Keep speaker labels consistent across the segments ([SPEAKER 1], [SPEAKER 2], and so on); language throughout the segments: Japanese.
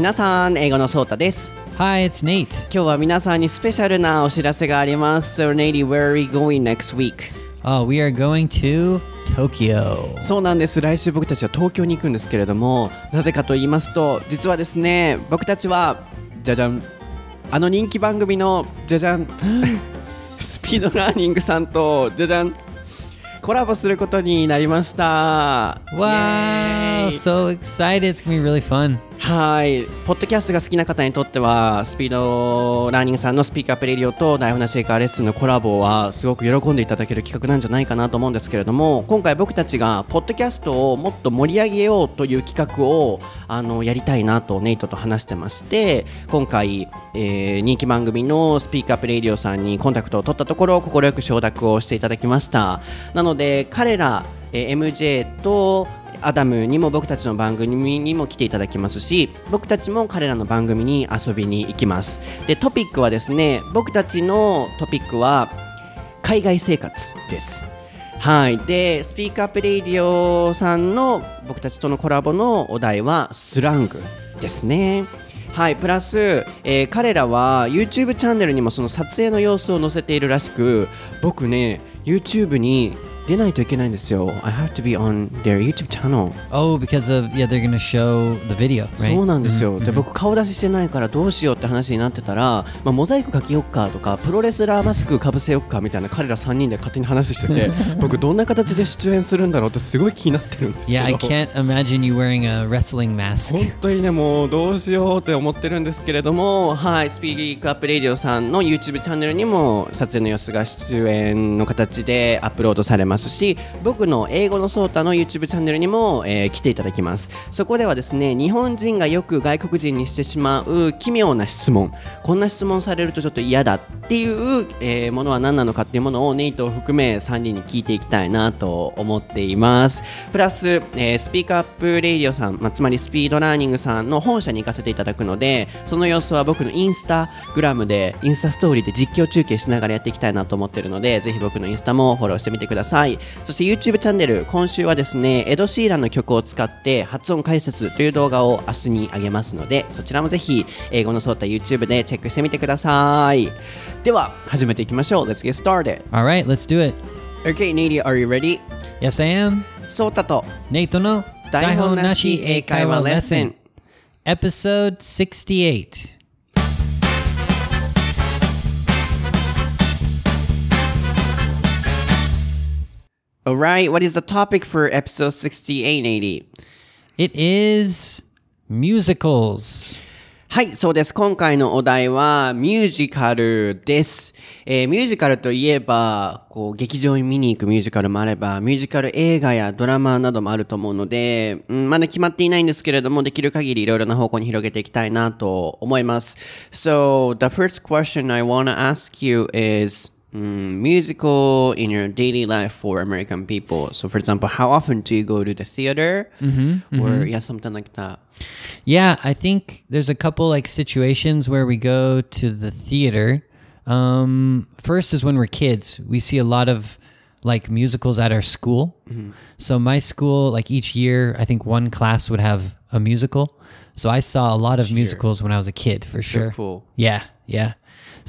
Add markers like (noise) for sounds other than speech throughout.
[SPEAKER 1] 皆さん英語のソータです
[SPEAKER 2] Hi, it's Nate.
[SPEAKER 1] 今日は皆さんにスペシャルなお知らせがあります So Nate, where are we going next week?
[SPEAKER 2] Oh, we are going to Tokyo.
[SPEAKER 1] そうなんです来週僕たちは東京に行くんですけれどもなぜかと言いますと実はですね僕たちはじゃじゃんあの人気番組のじゃじゃん (gasps) スピードラーニングさんとじゃじゃんコラボすることになりました
[SPEAKER 2] Wow, so excited. It's to be really fun.
[SPEAKER 1] はい、ポッドキャストが好きな方にとってはスピードラーニングさんの Speak Up Radio と台本なし英会話レッスンのコラボはすごく喜んでいただける企画なんじゃないかなと思うんですけれども今回僕たちがポッドキャストをもっと盛り上げようという企画をあのやりたいなとネイトと話してまして今回、えー人気番組のスピークアップレディオさんにコンタクトを取ったところ快く承諾をしていただきました。なので彼ら、えー MJ とアダムにも僕たちの番組にも来ていただきますし僕たちも彼らの番組に遊びに行きます。でトピックはですね僕たちのトピックは海外生活です。はい。でスピークアップレイディオさんの僕たちとのコラボのお題はスラングですね。はい、プラス、えー彼らは YouTube チャンネルにもその撮影の様子を載せているらしく僕ね YouTube に出ないといけないんですよ。I have to be on their YouTube channel.
[SPEAKER 2] Oh, because of, yeah, they're to show the video, right?
[SPEAKER 1] そうなんですよ、で僕顔出ししてないからどうしようって話になってたら、まあ、モザイクかけよっかとかプロレスラーマスクかぶせよっかみたいな彼ら3人で勝手に話してて (laughs) 僕どんな形で出演するんだろうってすごい気になってるんですけど。
[SPEAKER 2] Yeah, I can't imagine you wearing a wrestling mask.
[SPEAKER 1] 本当にねもうどうしようって思ってるんですけれどもはいスピークアップレディオさんの YouTube チャンネルにも撮影の様子が出演の形でアップロードされますし僕の英語のソータの YouTube チャンネルにも、えー来ていただきます。そこではですね日本人がよく外国人にしてしまう奇妙な質問。こんな質問されるとちょっと嫌だっていう、えーものは何なのかっていうものをネイトを含め3人に聞いていきたいなと思っています。プラス、えースピークアップレイディオさん、まあ、つまりスピードラーニングさんの本社に行かせていただくのでその様子は僕のインスタグラムでインスタストーリーで実況中継しながらやっていきたいなと思ってるのでぜひ僕のインスタもフォローしてみてください。そして YouTube チャンネル今週はですねエド・シーランの曲を使って発音解説という動画を明日に上げますのでそちらもぜひ英語のソータ YouTube でチェックしてみてくださいでは始めていきましょう Let's get started
[SPEAKER 2] All right, let's do it.
[SPEAKER 1] Okay, Nadia, are you ready?
[SPEAKER 2] Yes, I am.
[SPEAKER 1] ソータと
[SPEAKER 2] Nate no
[SPEAKER 1] 台本なし英会話レッスン
[SPEAKER 2] Episode 68.
[SPEAKER 1] Alright, what is the topic for episode 68, Nadia?
[SPEAKER 2] It is musicals.
[SPEAKER 1] はい、そうです。今回のお題はミュージカルです。えーミュージカルといえば、こう、劇場に見に行くミュージカルもあれば、ミュージカル映画やドラマなどもあると思うので、うん、まだ決まっていないんですけれども、できる限りいろいろな方向に広げていきたいなと思います。So, the first question I want to ask you is, mm, musical in your daily life for American people. So, for example, how often do you go to the theater? Or, yeah, something like that.
[SPEAKER 2] Yeah, I think there's a couple like situations where we go to the theater. Um, first is when we're kids. We see a lot of like musicals at our school. So my school, like each year, I think one class would have a musical. So I saw a lot of musicals when I was a kid, for sure.
[SPEAKER 1] cool.
[SPEAKER 2] Yeah, yeah.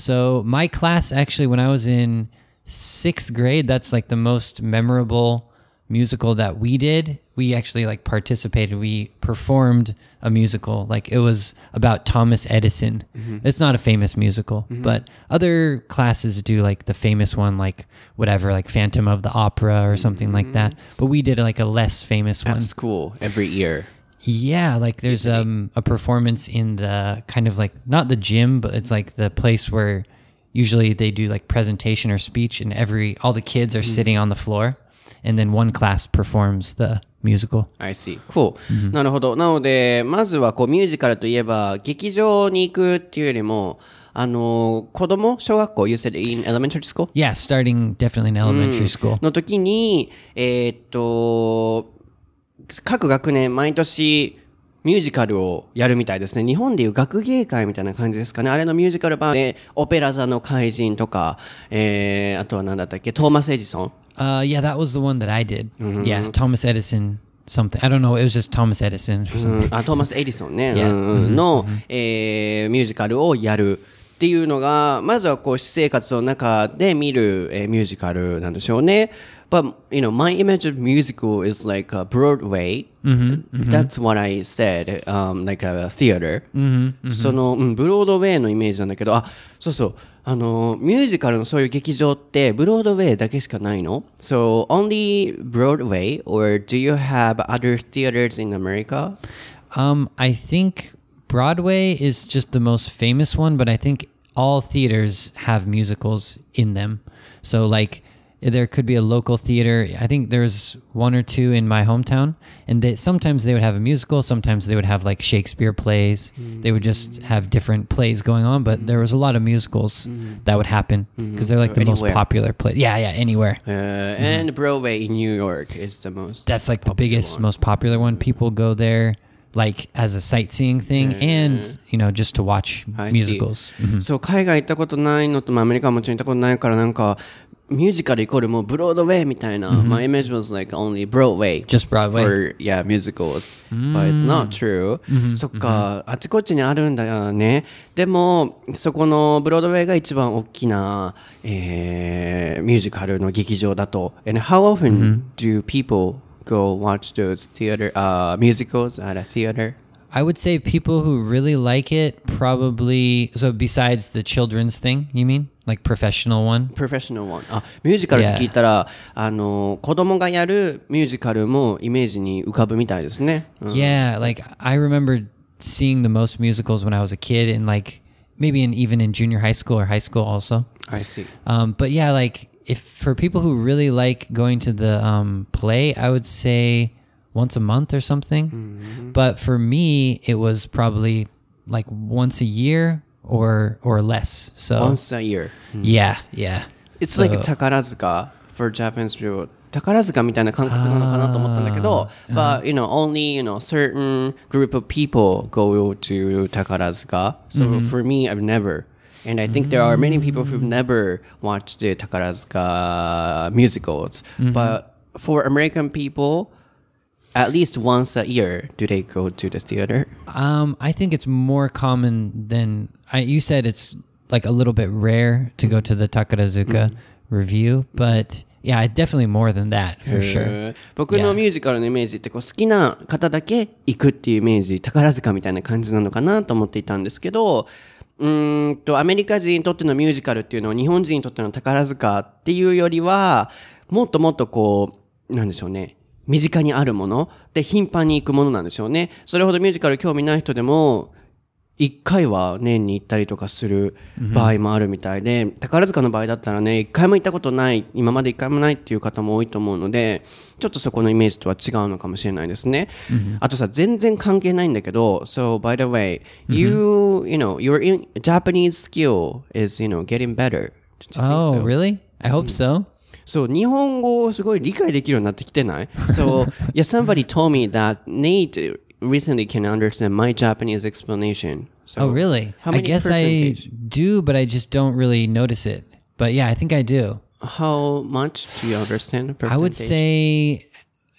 [SPEAKER 2] So my class actually, when I was in sixth grade, that's like the most memorable musical that we did. We actually like participated. We performed a musical. Like it was about Thomas Edison. Mm-hmm. It's not a famous musical, mm-hmm. but other classes do like the famous one, like whatever, like Phantom of the Opera or something like mm-hmm. that. But we did like a less famous one.
[SPEAKER 1] At school every year.
[SPEAKER 2] Yeah, like there's um a performance in the kind of like not the gym, but it's like the place where usually they do like presentation or speech and every all the kids are sitting on the floor and then one class performs the musical.
[SPEAKER 1] I see. Cool. なるほど。なので、まずはこうミュージカルといえば、劇場に行くっていうよりも、あの、子供小学校 ?You said in elementary school?
[SPEAKER 2] Yeah, starting definitely in elementary school.
[SPEAKER 1] の時に、えーっと、 各学年毎年ミュージカルをやるみたいですね。日本でいう学芸会みたいな感じですかね。あれのミュージカル版で、オペラ座の怪人とか、えー、あとは何だったっけ、トーマス・エジソン
[SPEAKER 2] ？Uh, yeah, that was the one that I did. Yeah, Thomas Edison something. I don't know. It was just Thomas Edison or
[SPEAKER 1] う
[SPEAKER 2] something.
[SPEAKER 1] んあトーマス・エディソンね、(laughs)
[SPEAKER 2] Yeah.
[SPEAKER 1] うんうんの、えーミュージカルをやるっていうのがまずはこう私生活の中で見る、えーミュージカルなんでしょうね。But you know, my image of musical is like a Broadway. That's what I said, um, like a theater. その、うん、ブロードウェイのイメージなんだけど、あ、そうそう。あの、ミュージカルのそういう劇場って、ブロードウェイだけしかないの ?So, only Broadway? Or do you have other theaters in America?
[SPEAKER 2] Um, I think Broadway is just the most famous one, but I think all theaters have musicals in them. So like there could be a local theater. I think there's one or two in my hometown, and they sometimes they would have a musical, sometimes they would have like Shakespeare plays. They would just have different plays going on, but there was a lot of musicals that would happen because they're like
[SPEAKER 1] So
[SPEAKER 2] the most
[SPEAKER 1] anywhere.
[SPEAKER 2] popular play. Yeah, yeah, anywhere.
[SPEAKER 1] Uh, And Broadway in New York is the most.
[SPEAKER 2] That's like the biggest, most popular one. People go there like as a sightseeing thing and you know just to watch
[SPEAKER 1] I see.
[SPEAKER 2] musicals. Mhm.
[SPEAKER 1] そう、海外行ったことないのと、まあ、アメリカはもちろん行ったことないから、なんか、 ミュージカルイコールもうブロードウェイみたいな、My image was like only Broadway.
[SPEAKER 2] Just Broadway.
[SPEAKER 1] for yeah musicals but it's not true、そっかあちこちにあるんだよねでもそこのブロードウェイが一番大きな、えーミュージカルの劇場だと and how often do people go watch those theater uh, musicals at a theater
[SPEAKER 2] I would say people who really like it probably so besides the children's thing, you mean? Like professional one?
[SPEAKER 1] professional one あミュージカルって聞いたら、あの子供がやるミュージカルもイメージに浮かぶみたいですね、うん
[SPEAKER 2] Yeah, like I remember seeing the most musicals when I was a kid and like maybe in even in junior high school or high school also.
[SPEAKER 1] I see
[SPEAKER 2] Um, but yeah, like if for people who really like going to the um, play, I would say once a month or something. But for me, it was probably like once a year or or less. So
[SPEAKER 1] once a year
[SPEAKER 2] yeah, yeah.
[SPEAKER 1] It's
[SPEAKER 2] So-
[SPEAKER 1] like 宝塚 for Japanese people 宝塚みたいな感覚なのかなと思ったんだけど but you know only you know certain group of people go to 宝塚 so for me I've never and I think there are many people who've never watched the 宝塚 musicals but for American people at least once a year do they go to the theater
[SPEAKER 2] Um, I think it's more common than I. You said it's like a little bit rare to go to the Takarazuka review, but yeah, definitely more than that for sure.
[SPEAKER 1] 僕のミュージカルのイメージってこう好きな方だけ行くっていうイメージ宝塚みたいな感じなのかなと思っていたんですけどうーんとアメリカ人にとってのミュージカルっていうのは日本人にとっての宝塚っていうよりはもっともっとこうなんでしょうね身近にあるもので頻繁に行くものなんでしょうねそれほどミュージカル興味ない人でも一回は年に行ったりとかする場合もあるみたいで、宝塚の場合だったらね、一回も行ったことない、今まで一回もないっていう方も多いと思うので、ちょっとそこのイメージとは違うのかもしれないですね。あとさ、全然関係ないんだけど、so by the way, you, you know, your Japanese skill is, you know, getting better.
[SPEAKER 2] Oh,
[SPEAKER 1] so?
[SPEAKER 2] really? I hope so.
[SPEAKER 1] そう、日本語をすごい理解できるようになってきてない So, (laughs) yeah, somebody told me that Nate recently can understand my Japanese explanation. So,
[SPEAKER 2] Oh, really?
[SPEAKER 1] How
[SPEAKER 2] I
[SPEAKER 1] many
[SPEAKER 2] guess I
[SPEAKER 1] percentage?
[SPEAKER 2] do, but I just don't really notice it. But yeah, I think I do.
[SPEAKER 1] How much do you understand?
[SPEAKER 2] I would
[SPEAKER 1] percentage?
[SPEAKER 2] say,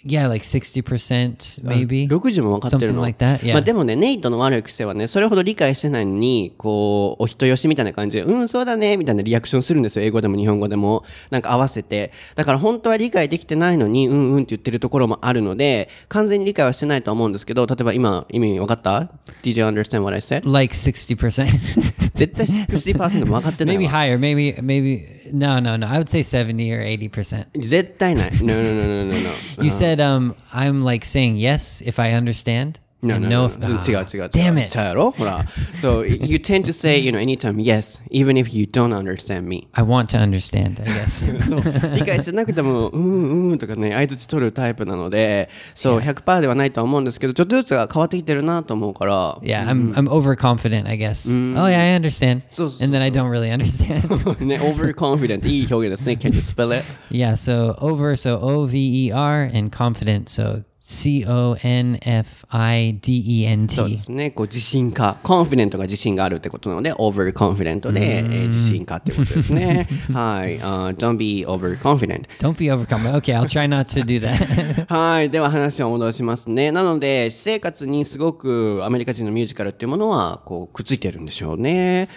[SPEAKER 2] yeah, like 60% maybe.
[SPEAKER 1] 60も分かってる
[SPEAKER 2] Something
[SPEAKER 1] の。
[SPEAKER 2] like that, yeah.
[SPEAKER 1] まあでもね、ネイトの悪い癖はね、それほど理解してないのに、こう、お人よしみたいな感じで、うん、そうだね、みたいなリアクションするんですよ。英語でも日本語でも。なんか合わせて。だから本当は理解できてないのに、うんうんって言ってるところもあるので、完全に理解はしてないとは思うんですけど、例えば今、意味分かった ?Did you understand what I said?
[SPEAKER 2] Like 60%. (laughs)
[SPEAKER 1] 絶(laughs) 対60%も分かってない
[SPEAKER 2] maybe
[SPEAKER 1] わ。
[SPEAKER 2] higher. Maybe, maybe, no, no, no. I would say 70 or 80%.
[SPEAKER 1] 絶対ない。No, no, no, no, no, no.
[SPEAKER 2] You said um I'm like saying yes if I understand.
[SPEAKER 1] No,
[SPEAKER 2] and
[SPEAKER 1] no, no,
[SPEAKER 2] if-
[SPEAKER 1] no.
[SPEAKER 2] Ah,
[SPEAKER 1] 違う違う違う。
[SPEAKER 2] Damn it.
[SPEAKER 1] ちゃうやろほら。So, you tend (laughs) to say, you know, anytime yes, even if you don't understand me.
[SPEAKER 2] I want to understand, I guess. (laughs)
[SPEAKER 1] そう。理解してなくても、うんうんとかね、相づち取るタイプなので、そう、100%ではないとは思うんですけど、ちょっとずつが変わってきてるなと思うから。
[SPEAKER 2] yeah, (laughs) I'm I'm overconfident, I guess. Oh yeah, I understand.
[SPEAKER 1] So- so-
[SPEAKER 2] and then I don't really understand.
[SPEAKER 1] ね、overconfident いい表現ですね。Can you spell it?
[SPEAKER 2] yeah, so over so O V E R and confident so C O N F I D E N
[SPEAKER 1] そうで.すね。こう自信家。コンフィデントが自信があるってことなので、over confident で、えー自信家っていうことですね。はい。あー don't be over confident.
[SPEAKER 2] Don't be overcome. Okay, I'll try not to do that.
[SPEAKER 1] はい。では話を戻しますね。なので、私生活にすごくアメリカ人のミュージカルっていうものは、こう、くっついてるんでしょうね。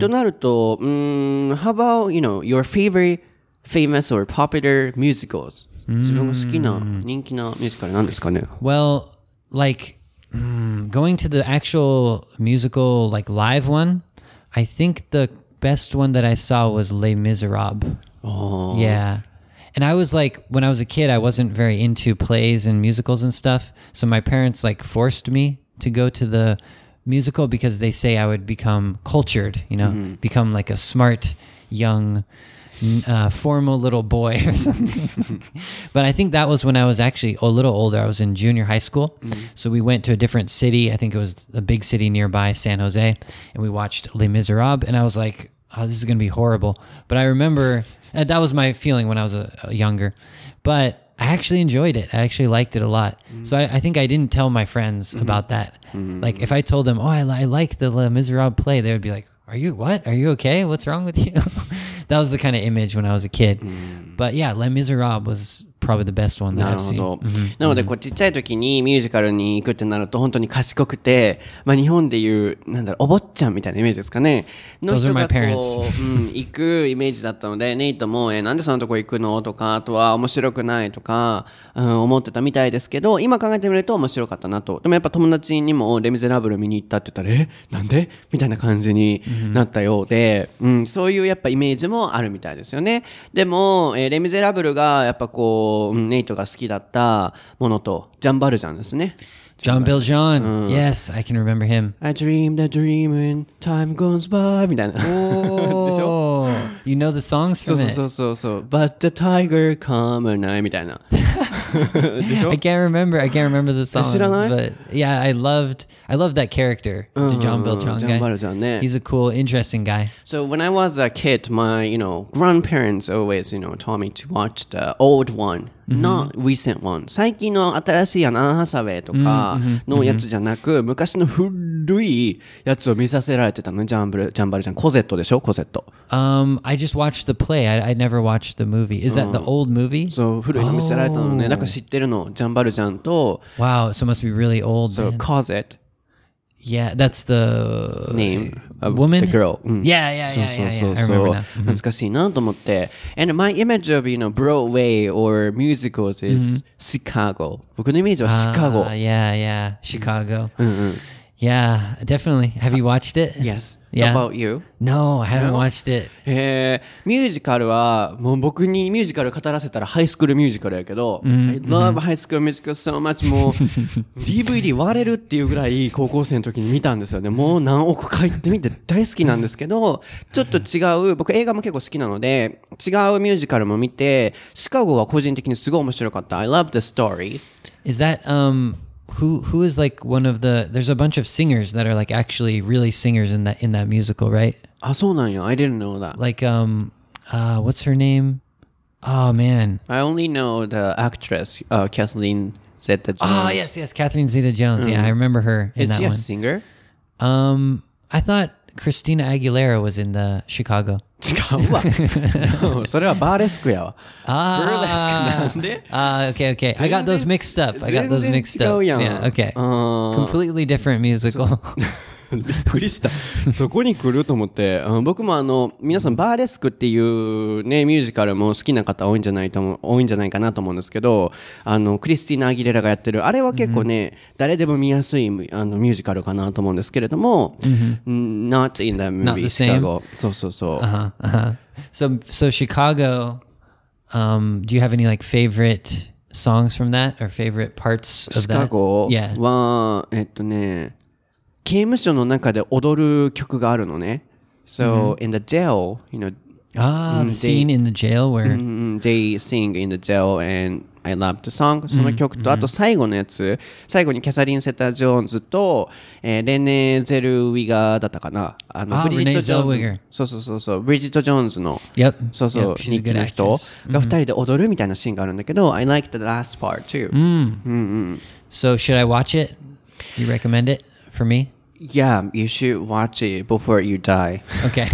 [SPEAKER 1] となると、うーん、how about, you know, your favorite famous or popular musicals? 自分が好きな人気なミュージカルなんですかね
[SPEAKER 2] well, like mm, going to the actual musical, like live one, I think the best one that I saw was Les Miserables.
[SPEAKER 1] Oh.
[SPEAKER 2] Yeah. And I was like, when I was a kid, I wasn't very into plays and musicals and stuff. So my parents like forced me to go to the musical because they say I would become cultured, you know, become like a smart, young, n- uh, formal little boy (laughs) or something. but I think that was when I was actually a little older. I was in junior high school. Mm-hmm. So we went to a different city. I think it was a big city nearby, San Jose. And we watched Les Miserables. And I was like, oh, this is going to be horrible. But I remember uh, that was my feeling when I was a, a younger. But I actually enjoyed it. I actually liked it a lot. Mm-hmm. So I, I think I didn't tell my friends mm-hmm. about that. Like if I told them, oh, I, I like the Les Miserables play, they would be like, are you what? Are you okay? What's wrong with you? (laughs) that was the kind of image when I was a kid. Mm. But yeah, Les Miserables was probably the best one that
[SPEAKER 1] なる
[SPEAKER 2] I've
[SPEAKER 1] ほ
[SPEAKER 2] seen.
[SPEAKER 1] ど。なので、こう、ちっちゃい時にミュージカルに行くってなると、本当に賢くて、まあ、日本でいう、なんだろう、お坊ちゃんみたいなイメージですかね。の
[SPEAKER 2] Those
[SPEAKER 1] 人
[SPEAKER 2] are
[SPEAKER 1] が
[SPEAKER 2] my
[SPEAKER 1] こ
[SPEAKER 2] parents.
[SPEAKER 1] う、(laughs) うん、行くイメージだったので、ネイトも、えーなんでそんなとこ行くの？とか、あとは面白くないとか、うん、思ってたみたいですけど、今考えてみると面白かったなと。でもやっぱ友達にも、レ・ミゼラブル見に行ったって言ったら、え？なんで？みたいな感じになったようで、うん、そういうやっぱイメージもあるみたいですよね。でも、えーレ・ミゼラブルがやっぱこう、うんネイトが好きだったものと、ジャンバルジャンですね。
[SPEAKER 2] John Bill John. Yes, I can remember him.
[SPEAKER 1] I dreamed a dream and time goes by みたいな。
[SPEAKER 2] Oh, you know the songs
[SPEAKER 1] そう
[SPEAKER 2] from
[SPEAKER 1] そう.そうそうそう。But the tiger come at night みたいな。(laughs)
[SPEAKER 2] I can't remember. I can't remember the songs, but yeah, I loved. I loved that character, uh-huh. John
[SPEAKER 1] Beltran
[SPEAKER 2] guy. He's a cool, interesting guy.
[SPEAKER 1] So when I was a kid, my you know grandparents always you know taught me to watch the old one. Not recent one. 最近の新しいアンハサウェイとかのやつじゃなく、昔の古いやつを見させられてたのジャンブルジャンバルジャンコゼットでしょコゼット。
[SPEAKER 2] Um, I just watched the play. I, I never watched the movie. Is that the old movie?
[SPEAKER 1] そう古いの見せられたのね。なんか知ってるのジャンバルジャンと
[SPEAKER 2] Wow, so must be really old.
[SPEAKER 1] so. Cosette
[SPEAKER 2] Yeah, that's the
[SPEAKER 1] name of
[SPEAKER 2] woman.
[SPEAKER 1] the girl. うん
[SPEAKER 2] Yeah, yeah,
[SPEAKER 1] そう
[SPEAKER 2] yeah,
[SPEAKER 1] そう
[SPEAKER 2] yeah,
[SPEAKER 1] そう
[SPEAKER 2] yeah. I
[SPEAKER 1] そ
[SPEAKER 2] remember
[SPEAKER 1] う
[SPEAKER 2] now.
[SPEAKER 1] 懐かしいなと思って。And my image of, you know, Broadway or musicals is Chicago. 僕のイメージはシカゴ
[SPEAKER 2] Ah,。yeah, yeah, Chicago. Yeah, definitely. Have you watched it?
[SPEAKER 1] Yes.
[SPEAKER 2] Yeah.
[SPEAKER 1] About you?
[SPEAKER 2] No, I haven't watched it.
[SPEAKER 1] えー、ミュージカルは、もう僕にミュージカル語らせたらハイスクールミュージカルやけど、I love high school musical so much もう (laughs) DVD 割れるっていうぐらい高校生の時に見たんですよね。もう何億回って見て大好きなんですけど、(laughs) ちょっと違う、僕映画も結構好きなので、違うミュージカルも見て、シカゴは個人的にすごい面白かった。I love the story.
[SPEAKER 2] Is that um who who is like one of the there's a bunch of singers that are like actually really singers in that in that musical, right?
[SPEAKER 1] Ah, so I didn't know that.
[SPEAKER 2] Like um uh what's her name? Oh man.
[SPEAKER 1] I only know the actress uh, Kathleen Zeta
[SPEAKER 2] Jones. Ah, yes, yes, Kathleen Zeta Jones. Mm. Yeah, I mm-hmm. remember her in
[SPEAKER 1] is
[SPEAKER 2] that
[SPEAKER 1] she a
[SPEAKER 2] one.
[SPEAKER 1] singer?
[SPEAKER 2] Um I thought Christina Aguilera was in the Chicago. (laughs)
[SPEAKER 1] 違うわ。それはバーレスクやわ。
[SPEAKER 2] Ah,
[SPEAKER 1] なんで
[SPEAKER 2] ah, okay, okay. I got those mixed up. I got those
[SPEAKER 1] 全然
[SPEAKER 2] mixed
[SPEAKER 1] 違
[SPEAKER 2] up.
[SPEAKER 1] うやん
[SPEAKER 2] Yeah, okay.
[SPEAKER 1] うん
[SPEAKER 2] Completely different musical. (laughs)
[SPEAKER 1] びっくりした。そこに来ると思って、うん僕もあの、皆さんバーレスクっていうね、ミュージカルも好きな方多いんじゃないと思う、多いんじゃないかなと思うんですけど、あの、クリスティーナ・アギレラがやってる、あれは結構ね、誰でも見やすいあのミュージカルかなと思うんですけれども、うん not in the movie? Chicago. そうそうそう。
[SPEAKER 2] Uh-huh, uh-huh. So so Chicago, um, do you have any like favorite songs from that or favorite parts of that?
[SPEAKER 1] ゴ
[SPEAKER 2] Yeah.
[SPEAKER 1] は、えっとね、刑務所の中で踊る曲があるのね。So, in the jail, you know,
[SPEAKER 2] Ah,
[SPEAKER 1] Mm,
[SPEAKER 2] the scene in the jail where
[SPEAKER 1] mm, they sing in the jail and I Love the Song その曲と、あと最後のやつ最後にキャサリン・セタ・ジョーンズと、えーレネー・ゼル・ウィガーだったかなあの
[SPEAKER 2] あ
[SPEAKER 1] ブリジット・ジョーンズそうそうそうそうブリジット・ジョーンズの
[SPEAKER 2] Yep.
[SPEAKER 1] そうそう
[SPEAKER 2] Yep,
[SPEAKER 1] 記
[SPEAKER 2] good
[SPEAKER 1] の人.が二人で踊るみたいなシーンがあるんだけど、I like the last part too、
[SPEAKER 2] So should I watch it? You recommend it for me?
[SPEAKER 1] Yeah you should watch it before you die
[SPEAKER 2] Okay.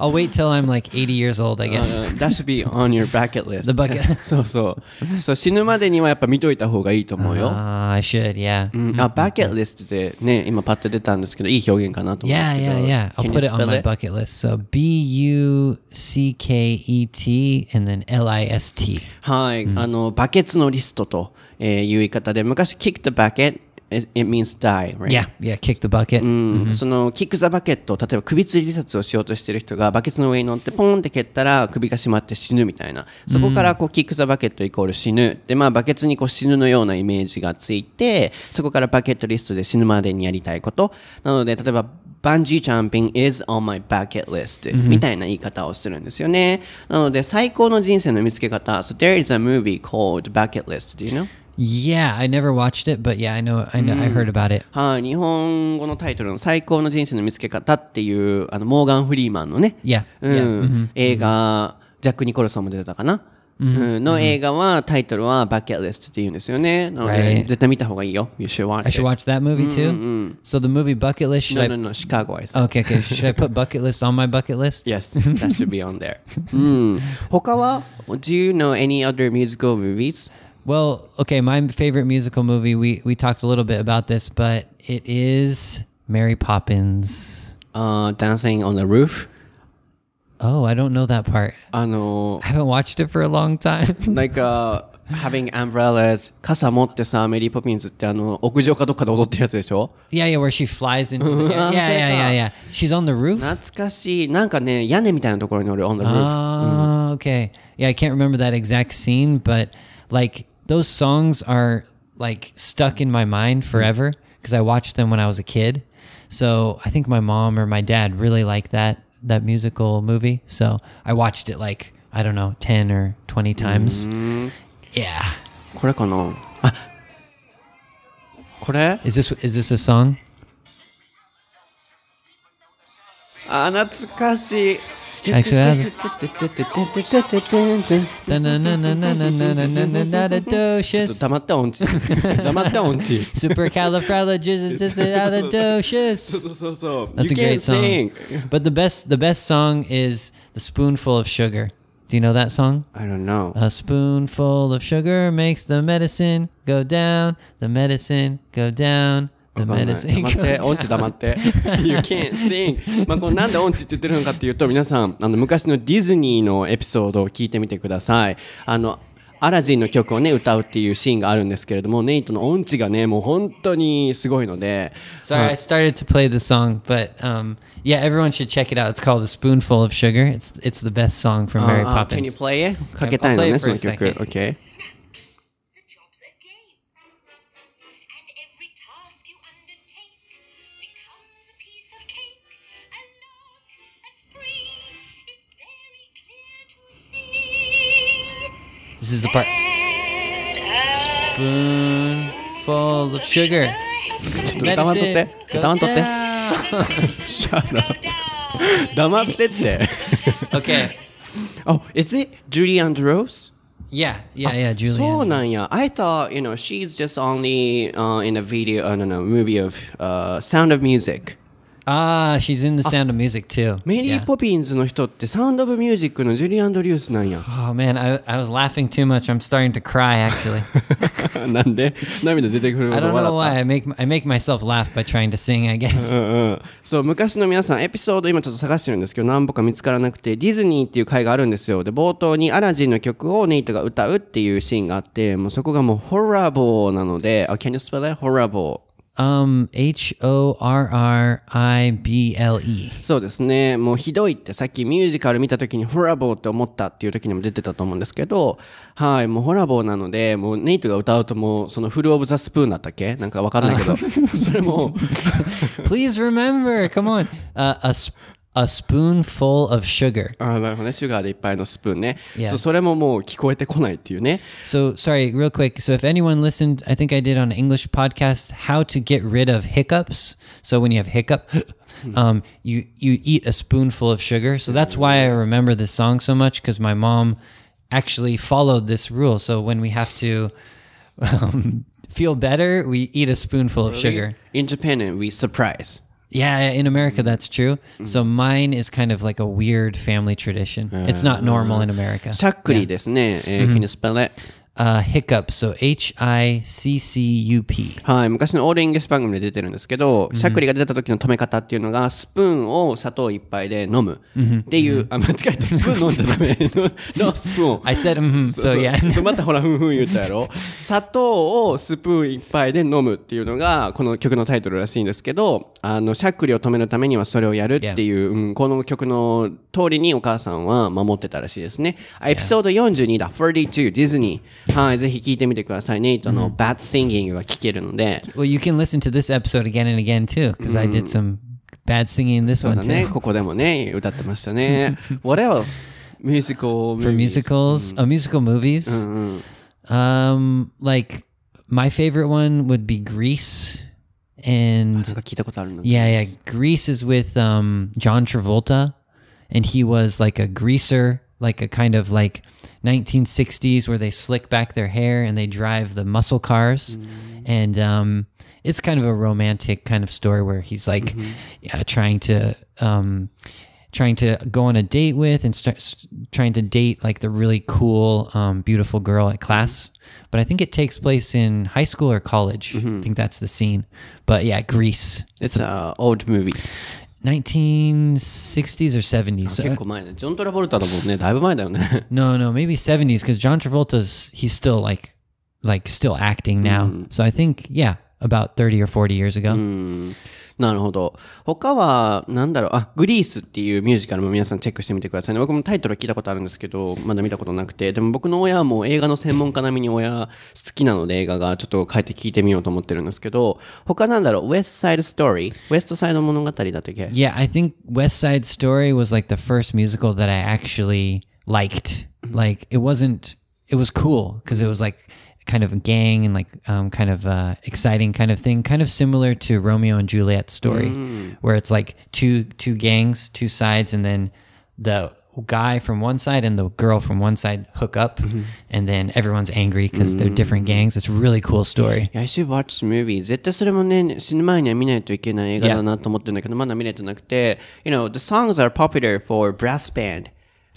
[SPEAKER 2] I'll wait till I'm like 80 years old, I guess.
[SPEAKER 1] Uh, that should be on your bucket list
[SPEAKER 2] The bucket.
[SPEAKER 1] そうそうそう死ぬまでにはやっぱ見といた方がいいと思うよ、
[SPEAKER 2] Uh, I should, yeah.
[SPEAKER 1] うんあ、バケットリストでね、今パッと出たんですけど、いい表現かなと思うんで
[SPEAKER 2] Yeah,
[SPEAKER 1] すけど。
[SPEAKER 2] yeah, yeah. I'll
[SPEAKER 1] Can
[SPEAKER 2] put it on my bucket list. So B U C K E T and then L I S T.
[SPEAKER 1] はい、あの、バケツのリストと、えーいう言い方で、昔、kick the bucket, it, it means die, right?
[SPEAKER 2] Yeah, yeah. Kick the bucket.
[SPEAKER 1] うんそのキック・ザ・バケット例えば首吊り自殺をしようとしてる人がバケツの上に乗ってポンって蹴ったら首が締まって死ぬみたいなそこからこうキック・ザ・バケットイコール死ぬでまあバケツにこう死ぬのようなイメージがついてそこからバケットリストで死ぬまでにやりたいことなので例えばバンジージャンピング is on my bucket list、みたいな言い方をするんですよねなので最高の人生の見つけ方 So there is a movie called Bucket List do you know?
[SPEAKER 2] Yeah, I never watched it, but yeah, I know, I know, I heard about it.
[SPEAKER 1] はい、日本語のタイトルの最高の人生の見つけ方っていう、あの、モーガン・フリーマンのね、
[SPEAKER 2] Yeah,
[SPEAKER 1] うん
[SPEAKER 2] yeah.
[SPEAKER 1] 映画、ジャック・ニコルソンも出てたかな、うんの映画は、タイトルはバケットリストって言うんですよね。なので、
[SPEAKER 2] Right.
[SPEAKER 1] 絶対見た方がいいよ。You should watch
[SPEAKER 2] I should
[SPEAKER 1] it.
[SPEAKER 2] watch that movie too. So the movie Bucket List, should
[SPEAKER 1] No,
[SPEAKER 2] I?
[SPEAKER 1] no, no, Chicago, I said.
[SPEAKER 2] Okay, okay. Should I put Bucket List on my bucket list?
[SPEAKER 1] Yes, that should be on there. うん。他は ?Do you know any other musical movies?
[SPEAKER 2] Well, okay, my favorite musical movie, we, we talked a little bit about this, but it is Mary Poppins.
[SPEAKER 1] Uh, Dancing on the Roof?
[SPEAKER 2] Oh, I don't know that part.
[SPEAKER 1] あの、
[SPEAKER 2] I haven't watched it for a long time. (laughs)
[SPEAKER 1] like, uh, having umbrellas 傘持ってさ、メリーポピンズってあの、屋上かどっかで踊ってるやつでしょ
[SPEAKER 2] yeah, yeah, where she flies into the yeah,
[SPEAKER 1] Ah,
[SPEAKER 2] yeah, (laughs)
[SPEAKER 1] say
[SPEAKER 2] yeah, yeah, yeah. (laughs) She's on the roof.
[SPEAKER 1] 懐かしい。なんかね、屋根みたいなところにおる on the roof.
[SPEAKER 2] Oh, okay. Yeah, I can't remember that exact scene, but like those songs are like stuck in my mind forever because I watched them when I was a kid. So I think my mom or my dad really liked that that musical movie. So I watched it like I don't know, 10 or 20 times. Yeah.
[SPEAKER 1] これかなあ、これ
[SPEAKER 2] Is this is this a song?
[SPEAKER 1] あ、懐かしい。
[SPEAKER 2] Actually, Damatonti. (laughs) Supercalifragilisticexpialidocious. (laughs) That's a great song. But the best, the best song is "The Spoonful of Sugar." Do you know that song?
[SPEAKER 1] I don't know.
[SPEAKER 2] A spoonful of sugar makes the medicine go down. The medicine go down.
[SPEAKER 1] 黙って、音.痴黙って。You can't sing. まあ、このなんで音痴って言ってるのかっていうと、皆さん、あの、昔のディズニーのエピソードを聞いてみてください。あの、アラジンの曲をね、歌うっていうシーンがあるんですけれども、ネイトの音痴がね、もう本当にすごいので、
[SPEAKER 2] Sorry, I started to play the song, but um, yeah, everyone should check it out. It's called A Spoonful of Sugar. It's it's the best song from Mary
[SPEAKER 1] ああ Can you
[SPEAKER 2] Poppins.
[SPEAKER 1] play it? かけたいのね、その曲。OK?
[SPEAKER 2] This is the part.
[SPEAKER 3] That a
[SPEAKER 2] Spoonful of sugar.
[SPEAKER 1] 黙っとって
[SPEAKER 2] Medicine
[SPEAKER 1] 黙っ
[SPEAKER 2] go
[SPEAKER 1] とって
[SPEAKER 2] down.
[SPEAKER 3] go down.
[SPEAKER 1] 黙ってって。
[SPEAKER 2] Okay. (laughs)
[SPEAKER 1] oh, is it Julie Andrews?
[SPEAKER 2] Yeah, yeah, yeah, Julie.
[SPEAKER 1] そう
[SPEAKER 2] Andrews.
[SPEAKER 1] なんや。I thought, you know, she's just only uh, in a video, uh, no, no, movie of uh, Sound of Music.
[SPEAKER 2] Ah, she's in The Sound of Music too.
[SPEAKER 1] メリー・.ポピンズの人ってサウンド・オブ・ミュージックのジュリー・アンドリュースなんや。
[SPEAKER 2] Oh man, I, I was laughing too much. I'm starting to cry actually. (laughs)
[SPEAKER 1] なんで？涙出てくるほ
[SPEAKER 2] I
[SPEAKER 1] ど
[SPEAKER 2] don't
[SPEAKER 1] 笑
[SPEAKER 2] know
[SPEAKER 1] った
[SPEAKER 2] why. I make I make myself laugh by trying to sing, I guess. (laughs)
[SPEAKER 1] うんうんそう昔の皆さんエピソード今ちょっと探してるんですけど何本か見つからなくてディズニーっていう回があるんですよで冒頭にアラジンの曲をネイトが歌うっていうシーンがあってもうそこがもうホラボーなので、あ Can you spell it? ホラボー
[SPEAKER 2] Um, H O R R I B L E.
[SPEAKER 1] そうですねもうひどいってさっきミュージカル見た時にホラボーって思ったっていう時にも出てたと思うんですけどはいもうホラボーなのでもうネイトが歌うともうそのフル・オブ・ザ・スプーンだったっけ？なんかわかんないけど (laughs) それも (laughs)
[SPEAKER 2] Please remember. Come on. Uh, a a spoonful of sugar.
[SPEAKER 1] ああ、なるほどね。シュガーでいっぱいのスプーンね。
[SPEAKER 2] Yeah.
[SPEAKER 1] そうそれももう聞こえてこないっていうね。
[SPEAKER 2] So, sorry, real quick. So, if anyone listened, I think I did on an English podcast how to get rid of hiccups. So, when you have hiccup, (laughs) um, you you eat a spoonful of sugar. So that's why I remember this song so much because my mom actually followed this rule. So when we have to (laughs) um, feel better, we eat a spoonful of sugar.
[SPEAKER 1] In Japan, we surprise.
[SPEAKER 2] Yeah, in America, that's true. So mine is kind of like a weird family tradition. It's not normal in America.
[SPEAKER 1] しゃっくりですね。えー、can you spell it?
[SPEAKER 2] Uh, hiccup. So H I C C U P.
[SPEAKER 1] はい、昔のオールイングリッシュ番組で出てるんですけど、しゃっくりが出た時の止め方っていうのが、スプーンを砂糖一杯で飲むっていう、あ、間違えた、スプーン飲んじゃダメ。の (laughs) スプーンを。
[SPEAKER 2] I said, mm, (laughs) so
[SPEAKER 1] そう
[SPEAKER 2] yeah.
[SPEAKER 1] またほら、ふんふん言ったやろ。砂糖をスプーン一杯で飲むっていうのが、この曲のタイトルらしいんですけど、あの、しゃっくりを止めるためにはそれをやるっていう、うん、この曲の通りにお母さんは守ってたらしいですね。エピソード42だ、42、ディズニはい、ぜひ聞いてみてください。ネイトの Bad Singing が聞けるので、
[SPEAKER 2] Well, you can listen to this episode again and again too, because I did some bad singing in this
[SPEAKER 1] そう
[SPEAKER 2] one
[SPEAKER 1] だね、
[SPEAKER 2] too.
[SPEAKER 1] ここでもね、歌ってましたね。What (laughs) else? Musical
[SPEAKER 2] For
[SPEAKER 1] movies.
[SPEAKER 2] musicals, uh, musical movies, um, like my favorite one would be Grease,
[SPEAKER 1] な
[SPEAKER 2] and
[SPEAKER 1] んか聞いたことあるの
[SPEAKER 2] yeah, yeah, Grease is with um, John Travolta, and he was like a greaser, like a kind of like 1960s where they slick back their hair and they drive the muscle cars, and um, it's kind of a romantic kind of story where he's like yeah, trying to. Um, trying to go on a date with and start s- trying to date like the really cool um, beautiful girl at class. But i think it takes place in high school or college. I think that's the scene. But yeah greece
[SPEAKER 1] It's a old movie.
[SPEAKER 2] 1960s or 70s So-
[SPEAKER 1] 結構前ね。ジョン・トラボルタだもんね。だいぶ前だよね。 (laughs)
[SPEAKER 2] no no maybe 70s because john travolta's he's still like like still acting now so i think yeah about 30 or 40 years ago
[SPEAKER 1] なるほど。他は、なんだろう、あ、グリースっていうミュージカルも皆さんチェックしてみてくださいね。僕もタイトル聞いたことあるんですけど、まだ見たことなくて、でも僕の親はもう映画の専門家並みに親好きなので映画がちょっと帰って聞いてみようと思ってるんですけど、他なんだろう、ウエストサイドストーリーウエストサイド物語だったっけ
[SPEAKER 2] ？Yeah, I think West Side Story was like the first musical that I actually liked. Like it wasn't it was cool because it was like kind of a gang and like um, kind of uh, exciting kind of thing, kind of similar to Romeo and Juliet story, where it's like two two gangs, two sides, and then the guy from one side and the girl from one side hook up, and then everyone's angry because they're different gangs. It's a really cool story.
[SPEAKER 1] I should watch the movie. 絶対それもね、死ぬ前には見ないといけない映画だなと思ってるんだけど、まだ見れてなくて、You know, the songs are popular for brass band.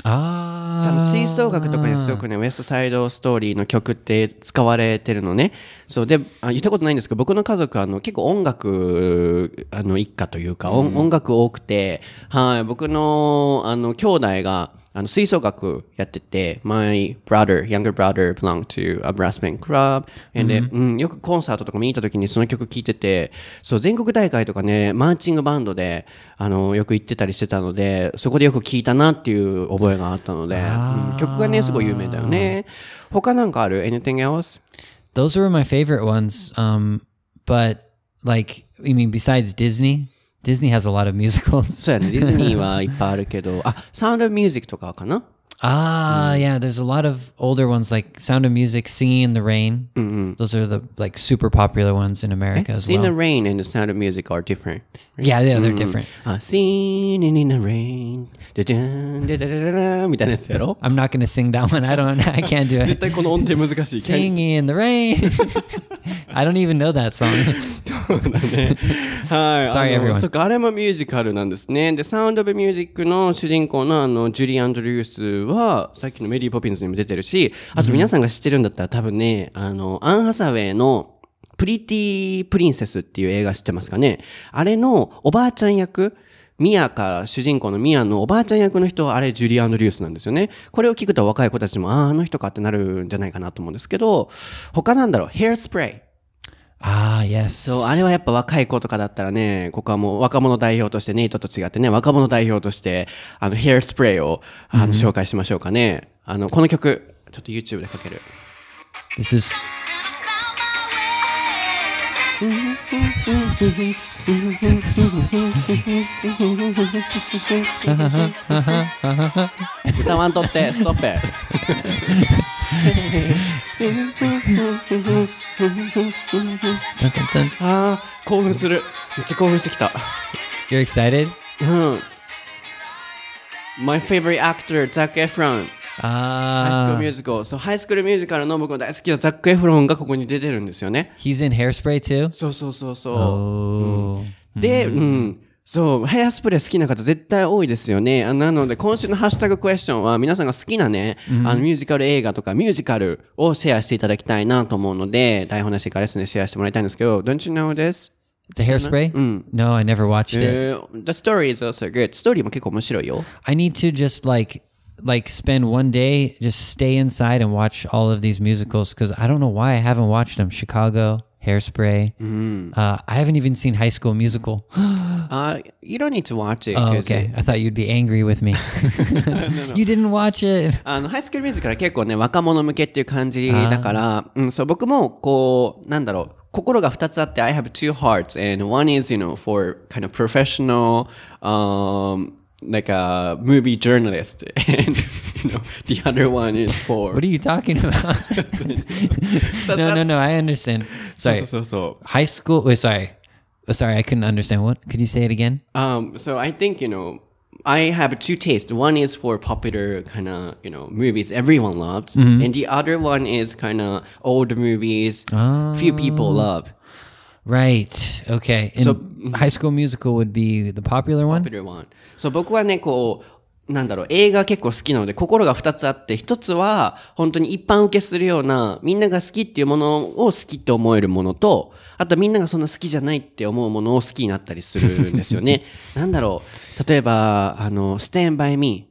[SPEAKER 1] 多
[SPEAKER 2] Ah,
[SPEAKER 1] 分吹奏楽とかにすごくね、ウエストサイドストーリーの曲って使われてるのね。そうで、あ言ったことないんですけど、僕の家族はあの結構音楽あの一家というか、音音楽多くて、はい、僕のあの兄弟があの吹奏楽やってて、my brother, younger brother belonged to a brass band club. And で、うん、よくコンサートとか見に行った時にその曲聴いてて、そう、全国大会とかね、マーチングバンドで、あの、よく行ってたりしてたので、そこでよく聴いたなっていう覚えがあったので、うん曲がね、すごい有名だよね。他なんかある ?anything else?
[SPEAKER 2] those were my favorite ones. Um, but like, I mean, besides Disney, Disney has a lot of musicals. (laughs)
[SPEAKER 1] そうやね、(laughs) ディズニーはいっぱいあるけど、あ、サウンドミュージックとかかな？
[SPEAKER 2] Ah, yeah. There's a lot of older ones like Sound of Music, Singing in the Rain. Those are the like super popular ones in America as
[SPEAKER 1] Sing the
[SPEAKER 2] well.
[SPEAKER 1] rain and the sound of music are different.
[SPEAKER 2] Yeah, yeah, they're different.
[SPEAKER 1] あ、Singing in the rain, ダ(laughs) ダンダダダダダンみたいなやつやろ
[SPEAKER 2] I'm not gonna sing that one. I don't. (laughs) I can't do
[SPEAKER 1] 絶
[SPEAKER 2] it.
[SPEAKER 1] 対この音程難し(laughs) い。
[SPEAKER 2] Singing in the rain. I don't even know that song.
[SPEAKER 1] はい。
[SPEAKER 2] Sorry,
[SPEAKER 1] あの
[SPEAKER 2] everyone.
[SPEAKER 1] そっか、あれもミュージカルなんですね。で、サウンド・オブ・ミュージックの主人公のあの、ジュリー・アンドリュース は、さっきのメリー・ポピンズにも出てるし、あと皆さんが知ってるんだったら多分ね、あの、アン・ハサウェイの、プリティ・プリンセスっていう映画知ってますかねあれのおばあちゃん役、ミアか、主人公のミアのおばあちゃん役の人はあれジュリ・アンドリュースなんですよね。これを聞くと若い子たちも、ああ、あの人かってなるんじゃないかなと思うんですけど、他なんだろう、ヘアスプレイ。
[SPEAKER 2] Ah, yes.
[SPEAKER 1] そう、あれはやっぱ若い子とかだったらね、ここはもう若者代表として、ネイトと違ってね、若者代表として、あの、ヘアスプレーを、あの、紹介しましょうかね。あの、この曲、ちょっと YouTube でかける。
[SPEAKER 2] This is. (laughs)
[SPEAKER 1] 歌わんとってストップ (laughs) (laughs) あー興奮する。めっちゃ興奮してきた。
[SPEAKER 2] You're excited?
[SPEAKER 1] うん。My favorite actor, Zac Efron ハイスクー。ル
[SPEAKER 2] Ah,
[SPEAKER 1] ミュージカルそうハイスクールミュージカルの僕の大好きなザック・エフロンがここに出てるんですよね。
[SPEAKER 2] He's in Hairspray too?
[SPEAKER 1] そうそうそうそう、
[SPEAKER 2] Oh,
[SPEAKER 1] で、うん。そう、ヘアスプレー好きな方絶対多いですよね。あなので、今週のハッシュタグクエスチョンは皆さんが好きなね、あのミュージカル映画とかミュージカルをシェアしていただきたいなと思うので、台本なしからですね、シェアしてもらいたいんですけど、Don't you know this?
[SPEAKER 2] the Hairspray? No, I never watched it.
[SPEAKER 1] えー the story is also good. ストーリーも結構面白いよ。
[SPEAKER 2] I need to just like like spend one day just stay inside and watch all of these musicals because I don't know why I haven't watched them. Chicago, Hairspray. Uh, I haven't even seen High School Musical. (gasps)
[SPEAKER 1] Uh, you don't need to watch it.
[SPEAKER 2] Oh,
[SPEAKER 1] 'cause
[SPEAKER 2] okay. I thought you'd be angry with me. (laughs) (laughs) you didn't watch it. (laughs)
[SPEAKER 1] あの、ハイスクールミュージカルは結構ね、若者向けっていう感じだから、うん、そう、僕も、こう、なんだろう、心が二つあって、I have two hearts, and one is, you know, for kind of professional, um, like a movie journalist, and, you (laughs) know, the other one is for...
[SPEAKER 2] What are you talking about? (laughs) (laughs) no, no, no. I understand.
[SPEAKER 1] そう
[SPEAKER 2] Sorry.
[SPEAKER 1] そうそうそう。
[SPEAKER 2] High school. Wait, sorry. Oh, sorry, I couldn't understand. What? Could you say it again?
[SPEAKER 1] Um, so I think, you know, I have two tastes. One is for popular kind of, you know, movies everyone loves. And the other one is kind of old movies few people love.
[SPEAKER 2] Right. Okay. And
[SPEAKER 1] So-
[SPEAKER 2] High School Musical would be the popular one.
[SPEAKER 1] popular one. そう、僕はね、こう、 なんだろう、映画結構好きなので、心が二つあって、一つは、本当に一般受けするような、みんなが好きっていうものを好きって思えるものと、あとはみんながそんな好きじゃないって思うものを好きになったりするんですよね。(laughs) なんだろう、例えば、あの、Stand by Me。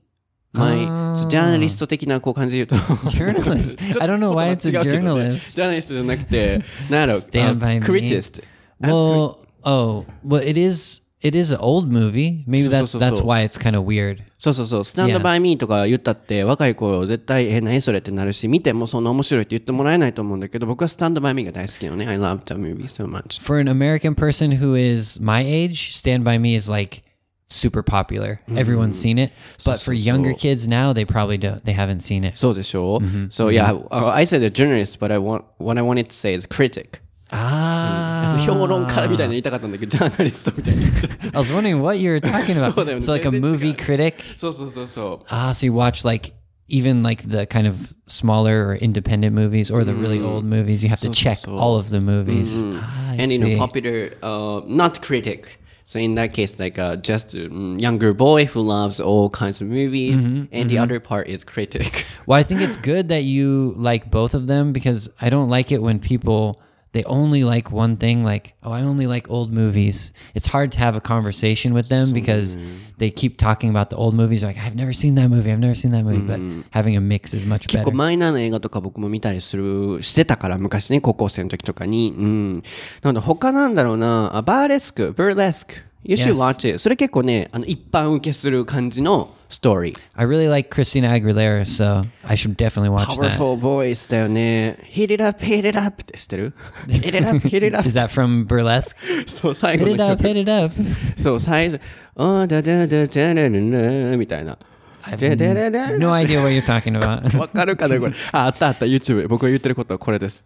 [SPEAKER 1] My、そうジャーナリスト的なこう感じで言うと
[SPEAKER 2] Journalist? (laughs) I don't know why it's a
[SPEAKER 1] ちょっと言葉が違うけどね
[SPEAKER 2] journalist.
[SPEAKER 1] ジャーナリストじゃなくて、なんだろう、
[SPEAKER 2] Stand by me.
[SPEAKER 1] クリティスト。
[SPEAKER 2] Well, oh, well, it is. It is an old movie. Maybe
[SPEAKER 1] So,
[SPEAKER 2] that's
[SPEAKER 1] so, so,
[SPEAKER 2] that's
[SPEAKER 1] so.
[SPEAKER 2] why it's kind of weird.
[SPEAKER 1] そうそうそう、スタンド
[SPEAKER 2] Yeah.
[SPEAKER 1] バイミーとか言ったって、若い子絶対、え、何それってなるし、見てもそんな面白いって言ってもらえないと思うんだけど、僕はスタンドバイミーが大好きなのね。I love the movie so much.
[SPEAKER 2] For an American person who is my age, Stand by Me is like super popular. Everyone's seen it. But for younger kids now, they probably don't. They haven't seen it.
[SPEAKER 1] そうでしょ、So yeah, uh, I said a journalist, but I want, what I wanted to say is critic.
[SPEAKER 2] Ah,
[SPEAKER 1] 評論家みたいな言いたかったんだけど、ジャーナリストみたいに言っちゃった。
[SPEAKER 2] I was wondering what you were (laughs) talking about.
[SPEAKER 1] そうだよね。
[SPEAKER 2] so like a
[SPEAKER 1] 全然違う。
[SPEAKER 2] movie critic.
[SPEAKER 1] そうそうそうそう。
[SPEAKER 2] Ah, so you watch like even like the kind of smaller or independent movies or the really old movies. You have to check all of the movies. Ah, I
[SPEAKER 1] and you know
[SPEAKER 2] see.
[SPEAKER 1] popular uh, not critic so in that case like uh, just a mm, younger boy who loves all kinds of movies and the other part is critic
[SPEAKER 2] Well, I think it's good that you like both of them because I don't like it when people they only like one thing like oh I only like old movies. It's hard to have a conversation with them because they keep talking about the old movies like I've never seen that movie. I've never seen that movie, but having a mix is much
[SPEAKER 1] 結構
[SPEAKER 2] better.
[SPEAKER 1] マイナーな映画とか僕も見たりするしてたから昔ね高校生の時とかにうんなので他なんだろうなあバーレスク burlesque you should
[SPEAKER 2] Yes.
[SPEAKER 1] watch it それ結構ねあの一般受けする感じの story.
[SPEAKER 2] I really like Christina Aguilera, so I should definitely watch
[SPEAKER 1] Powerful that. voice だよね。Heat it up, heat it up って知ってる ?Heat it up, heat it up.
[SPEAKER 2] Is that (laughs) from Burlesque? (laughs)
[SPEAKER 1] so, Hit 後
[SPEAKER 2] it
[SPEAKER 1] の
[SPEAKER 2] up,
[SPEAKER 1] 曲。
[SPEAKER 2] hit it up.
[SPEAKER 1] そう、最初。あーだだだだだだだみたいな。I have だだだだ
[SPEAKER 2] no idea what you're talking about. (laughs)
[SPEAKER 1] わかるかなこれ。あ、あったあった。YouTube。僕が言ってることはこれです。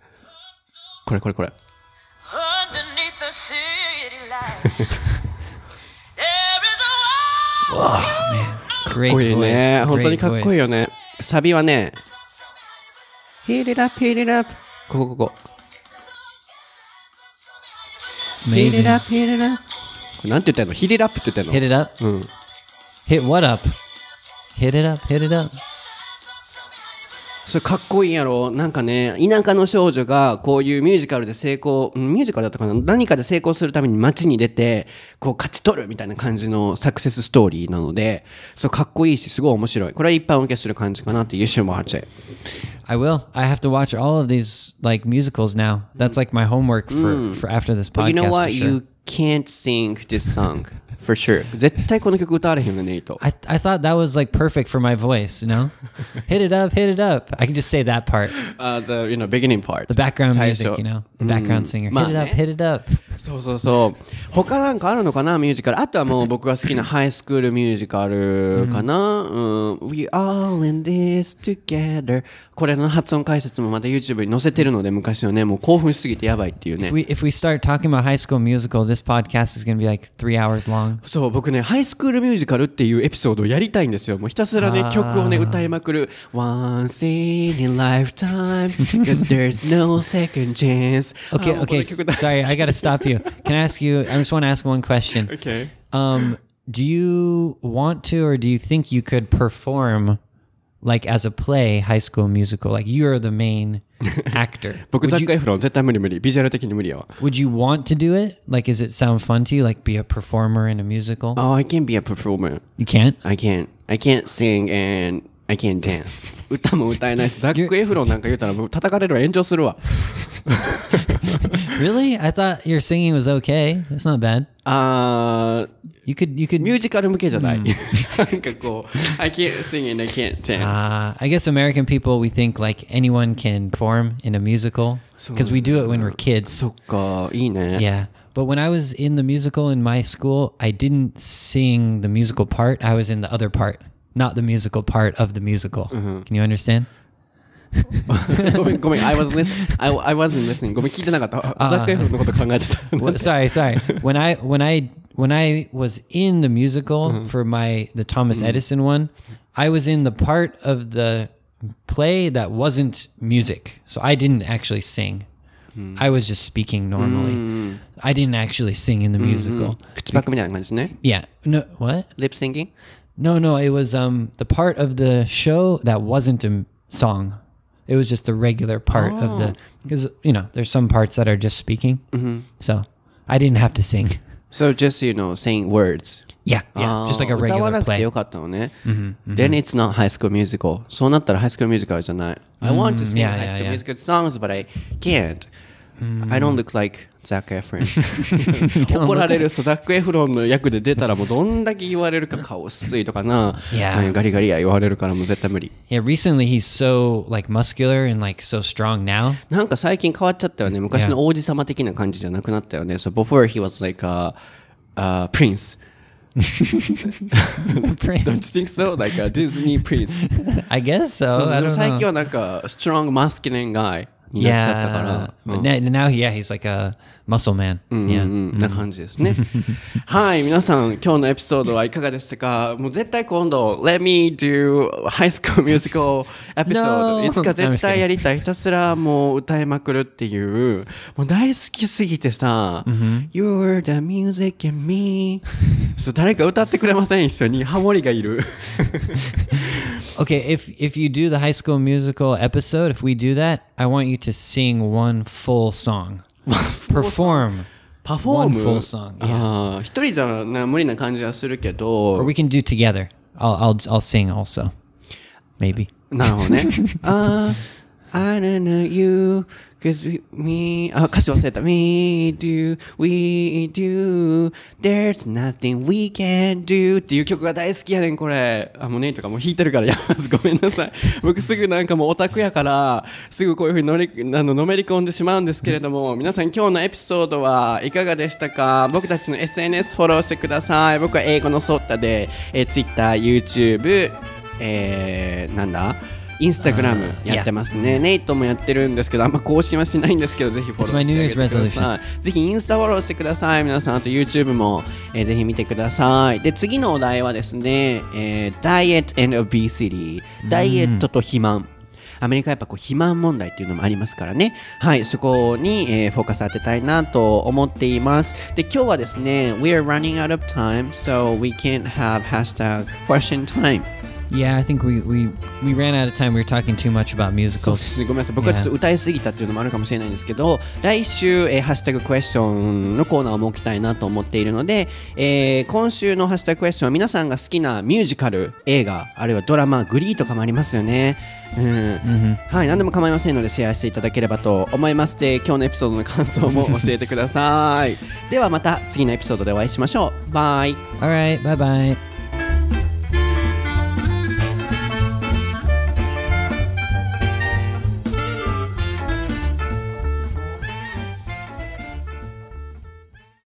[SPEAKER 1] これこれこれ。
[SPEAKER 4] Underneath the city lights, there is a
[SPEAKER 1] world you こいい.ね。本当にかっこいいよ.ね。サビはね、Hit it up, hit it up. ここここ。Hit it up, hit it up. これなんて言ってんの ?Hit it up って言ってんの
[SPEAKER 2] Hit it up.
[SPEAKER 1] うん。
[SPEAKER 2] Hit what up? Hit it up, hit it up.
[SPEAKER 1] それかっこいいやろなんかね田舎の少女がこういうミュージカルで成功うんミュージカルだったかな何かで成功するために街に出てこう勝ち取るみたいな感じのサクセスストーリーなのでそうかっこいいしすごい面白いこれは一般受けする感じかなって You should watch it
[SPEAKER 2] I will. I have to watch all of these like musicals now. That's like my homework for, for after this
[SPEAKER 1] But
[SPEAKER 2] podcast.
[SPEAKER 1] you know what
[SPEAKER 2] sure.
[SPEAKER 1] you can't sing this song for sure 絶対この曲歌われへんよねネイト
[SPEAKER 2] I I thought that was like perfect for my voice, you know? (laughs) hit it up, hit it up. I can just say that part.
[SPEAKER 1] uh, the you know beginning part
[SPEAKER 2] The background
[SPEAKER 1] 最
[SPEAKER 2] music,
[SPEAKER 1] 初
[SPEAKER 2] you know? The background singer.
[SPEAKER 1] まあ
[SPEAKER 2] Hit it up,
[SPEAKER 1] ね
[SPEAKER 2] hit it up. (laughs)
[SPEAKER 1] そうそうそう他なんかあるのかなミュージカルあとはもう僕が好きなハイスクールミュージカルかな、うん、We (laughs) all in this together これの発音解説もまた YouTube に載せてるので昔のねもう興奮しすぎてやばいっていうね
[SPEAKER 2] If we if we start talking about High School Musical, this podcast is going to be like 3 hours long.
[SPEAKER 1] そう僕ねハイスクールミュージカルっていうエピソードをやりたいんですよもうひたすらね
[SPEAKER 2] あー
[SPEAKER 1] 曲をね歌いまくる Once in a lifetime Cause there's no second chance (laughs)
[SPEAKER 2] Okay,
[SPEAKER 1] あーも(laughs) うこ
[SPEAKER 2] okay.
[SPEAKER 1] の
[SPEAKER 2] s-
[SPEAKER 1] 曲大好き
[SPEAKER 2] Sorry, I got to stop you. Can I ask you? I just want to ask one question.
[SPEAKER 1] Okay (laughs)
[SPEAKER 2] Um, do you want to, or do you think you could perform, like as a play, High School Musical? Like you're the main (laughs) actor.
[SPEAKER 1] 僕
[SPEAKER 2] would
[SPEAKER 1] ザッ
[SPEAKER 2] you,
[SPEAKER 1] ク・エフロン絶対無理無理ビジュアル的に無理やわ
[SPEAKER 2] would you want to do it? Like, does it sound fun to you? Like, be a performer in a musical?
[SPEAKER 1] Oh I can't be a performer
[SPEAKER 2] You can't.
[SPEAKER 1] I can't I can't sing and I can't dance 歌も歌えないしザック・エフロンなんか言うたら僕叩かれるわ炎上するわ (laughs) (laughs)
[SPEAKER 2] Really? I thought your singing was okay. It's not bad.
[SPEAKER 1] あー
[SPEAKER 2] You could. You could.
[SPEAKER 1] ミュージカル向けじゃない、なんかこう (laughs) I can't sing and I can't dance、
[SPEAKER 2] Uh, I guess American people we think like anyone can perform in a musical because we do it when we're kids.
[SPEAKER 1] そっかいいね
[SPEAKER 2] Yeah. But when I was in the musical in my school, I didn't sing the musical part. I was in the other part, not the musical part of the musical. Can you understand? (laughs)
[SPEAKER 1] ごめんごめん I was listening I, I wasn't listening ごめん聞いてなかった
[SPEAKER 2] あ
[SPEAKER 1] ザック・エフロンのこと考えてた (laughs)
[SPEAKER 2] Well, sorry, sorry. When I when I when I was in the musical for my the Thomas Edison one, I was in the part of the play that wasn't music. So I didn't actually sing. I was just speaking normally. I didn't actually sing in the musical.
[SPEAKER 1] 口パクみたいな感じね
[SPEAKER 2] Yeah. No, what?
[SPEAKER 1] Lip syncing?
[SPEAKER 2] no, no, it was um the part of the show that wasn't a song. It was just the regular part of the oh. because you know there's some parts that are just speaking. Mm-hmm. So I didn't have to sing.
[SPEAKER 1] So just you know, saying words.
[SPEAKER 2] Yeah, yeah, oh, just like a
[SPEAKER 1] あー歌わな regular くて
[SPEAKER 2] play.
[SPEAKER 1] Mm-hmm, mm-hmm. Then it's not High School Musical. So not High School Musical I want to mm, sing
[SPEAKER 2] yeah,
[SPEAKER 1] High
[SPEAKER 2] yeah,
[SPEAKER 1] School
[SPEAKER 2] yeah.
[SPEAKER 1] Musical songs, but I can't. Mm. I don't look like Zac Efron 怒られるそうザック・エフロンの役で出たらもうどんだけ言われるか顔薄いとかな、
[SPEAKER 2] Yeah.
[SPEAKER 1] うんガリガリや言われるからもう絶対無理
[SPEAKER 2] Yeah, recently he's so like muscular and like so strong now.
[SPEAKER 1] なんか最近変わっちゃったよね昔の王子様的な感じじゃなくなったよね So before he was like a, a prince Don't you think so? Like a Disney prince
[SPEAKER 2] I guess so.
[SPEAKER 1] 最.近はなんか strong masculine guy になっちゃったか
[SPEAKER 2] Yeah,
[SPEAKER 1] ら、
[SPEAKER 2] but now, yeah, he's like a muscle man.
[SPEAKER 1] う
[SPEAKER 2] Yeah.
[SPEAKER 1] ん、な感じですね。(laughs) はい、皆さん、今日のエピソードはいかがでしたか？もう絶対今度、Let me do High School Musical (laughs) episode、いつか絶対やりたい。ひたすらもう歌いまくるっていう、もう大好きすぎてさ、You're the music in me そう誰か歌ってくれません？一緒にハモリがいる。(laughs)
[SPEAKER 2] Okay, if if you do the High School Musical episode, if we do that, I want you to sing one full song, perform, (laughs)
[SPEAKER 1] パフォー
[SPEAKER 2] one
[SPEAKER 1] ム
[SPEAKER 2] full song, yeah.
[SPEAKER 1] ああ、一人じゃな無理な感じはするけど
[SPEAKER 2] or、we can do together. I'll I'll I'll sing also, maybe.
[SPEAKER 1] なるほどね。(laughs) あー、 I don't know you, cause we, me, あ、歌詞忘れた。We do, we do, there's nothing we can do っていう曲が大好きやねん、これ。あ、もうねとかもう弾いてるからやめます。(laughs) ごめんなさい。僕すぐなんかもうオタクやから、すぐこういう風に乗り、あの、のめり込んでしまうんですけれども、皆さん今日のエピソードはいかがでしたか？僕たちの SNS フォローしてください。僕は英語のソッタで、えー、Twitter、YouTube、えー、なんだ？インスタグラムやってますね。ネイトもやってるんですけど、あんま更新はしないんですけど、ぜひフォローしてください。ぜひインスタフォローしてください。皆さん、あと YouTube も、えーぜひ見てください。で、次のお題はですね、えー、Diet and Obesity。ダイエットと肥満。アメリカはやっぱこう肥満問題っていうのもありますからね。はい、そこに、えーフォーカス当てたいなと思っています。で、今日はですね、We are running out of time, so we can't have hashtag question time.
[SPEAKER 2] Yeah, I think we, we, we ran out of time. We were talking too much about
[SPEAKER 1] そうで
[SPEAKER 2] musicals.
[SPEAKER 1] すね。ごめんなさい。僕はちょっと歌いすぎたっていうのもあるかもしれないんですけど来週、えーハッシュタグクエスチョンのコーナーを設けたいなと思っているので、えー今週のハッシュタグクエスチョンは皆さんが好きなミュージカル映画あるいはドラマグリーとかもありますよね。うん、はい。何でも構いませんのでシェアしていただければと思います。で今日のエピソードの感想も教えてください。(laughs) ではまた次のエピソードでお会いしましょう。バイ。
[SPEAKER 2] All right, bye bye.